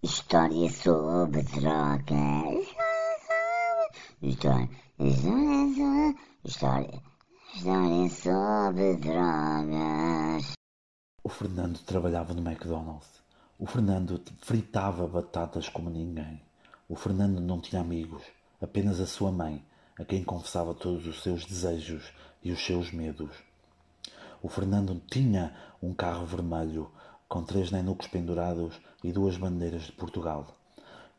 História sobre drogas. História, história, sobre- história, sobre drogas. O Fernando trabalhava no McDonald's. O Fernando fritava batatas como ninguém. O Fernando não tinha amigos, apenas a sua mãe, a quem confessava todos os seus desejos e os seus medos. O Fernando tinha um carro vermelho com três nenucos pendurados e duas bandeiras de Portugal.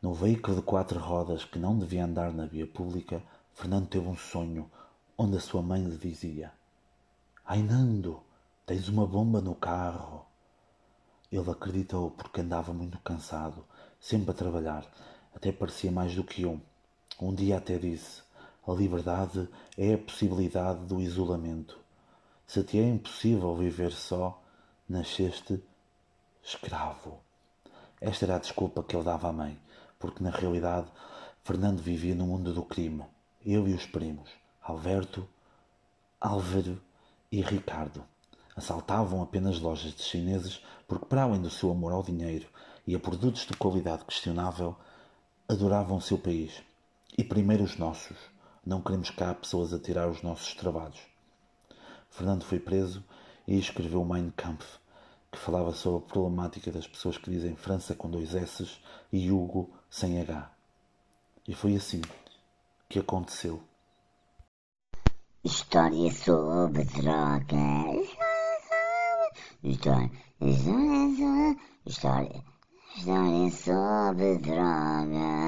No veículo de quatro rodas que não devia andar na via pública, Fernando teve um sonho onde a sua mãe lhe dizia: Ai Nando, tens uma bomba no carro. Ele acreditou porque andava muito cansado, sempre a trabalhar, até parecia mais do que um. Um dia até disse: A liberdade é a possibilidade do isolamento. Se te é impossível viver só, nasceste escravo. Esta era a desculpa que ele dava à mãe, porque na realidade Fernando vivia no mundo do crime. Eu e os primos, Alberto, Álvaro e Ricardo, assaltavam apenas lojas de chineses porque, para além do seu amor ao dinheiro e a produtos de qualidade questionável, adoravam o seu país. E primeiro os nossos. Não queremos cá pessoas a tirar os nossos trabalhos. Fernando foi preso e escreveu Mein Kampf, que falava sobre a problemática das pessoas que dizem França com dois S e Hugo sem H. E foi assim que aconteceu. História sobre drogas. História, história, história, história sobre drogas.